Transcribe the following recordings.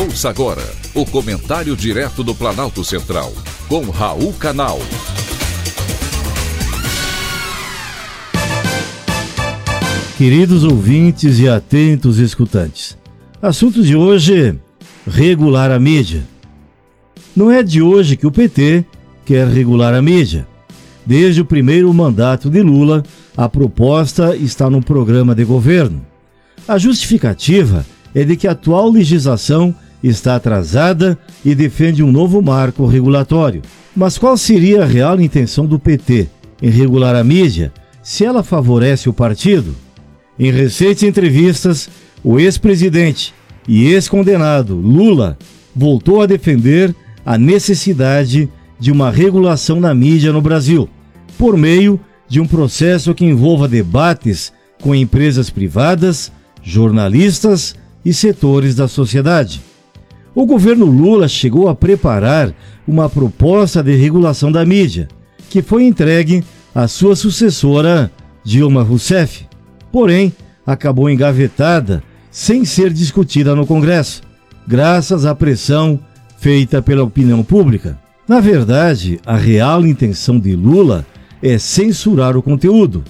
Ouça agora o comentário direto do Planalto Central, com Raul Canal. Queridos ouvintes e atentos escutantes, assunto de hoje: regular a mídia. Não é de hoje que o PT quer regular a mídia. Desde o primeiro mandato de Lula, a proposta está no programa de governo. A justificativa é de que a atual legislação está atrasada e defende um novo marco regulatório. Mas qual seria a real intenção do PT em regular a mídia se ela favorece o partido? Em recentes entrevistas, o ex-presidente e ex-condenado Lula voltou a defender a necessidade de uma regulação na mídia no Brasil, por meio de um processo que envolva debates com empresas privadas, jornalistas e setores da sociedade o governo Lula chegou a preparar uma proposta de regulação da mídia, que foi entregue à sua sucessora, Dilma Rousseff. Porém, acabou engavetada sem ser discutida no Congresso, graças à pressão feita pela opinião pública. Na verdade, a real intenção de Lula é censurar o conteúdo,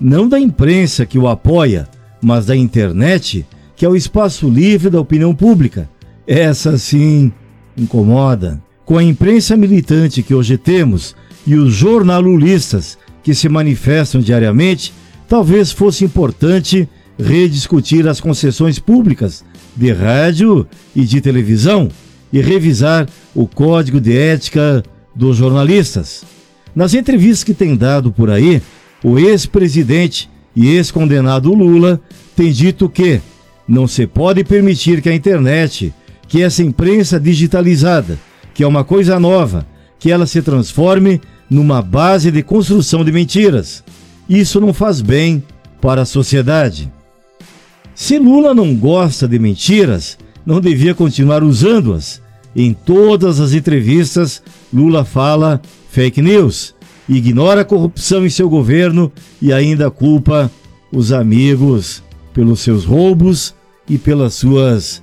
não da imprensa que o apoia, mas da internet, que é o espaço livre da opinião pública essa sim incomoda. Com a imprensa militante que hoje temos e os jornalulistas que se manifestam diariamente, talvez fosse importante rediscutir as concessões públicas de rádio e de televisão e revisar o código de ética dos jornalistas. Nas entrevistas que tem dado por aí, o ex-presidente e ex-condenado Lula tem dito que não se pode permitir que a internet que essa imprensa digitalizada, que é uma coisa nova, que ela se transforme numa base de construção de mentiras. Isso não faz bem para a sociedade. Se Lula não gosta de mentiras, não devia continuar usando-as. Em todas as entrevistas, Lula fala fake news, ignora a corrupção em seu governo e ainda culpa os amigos pelos seus roubos e pelas suas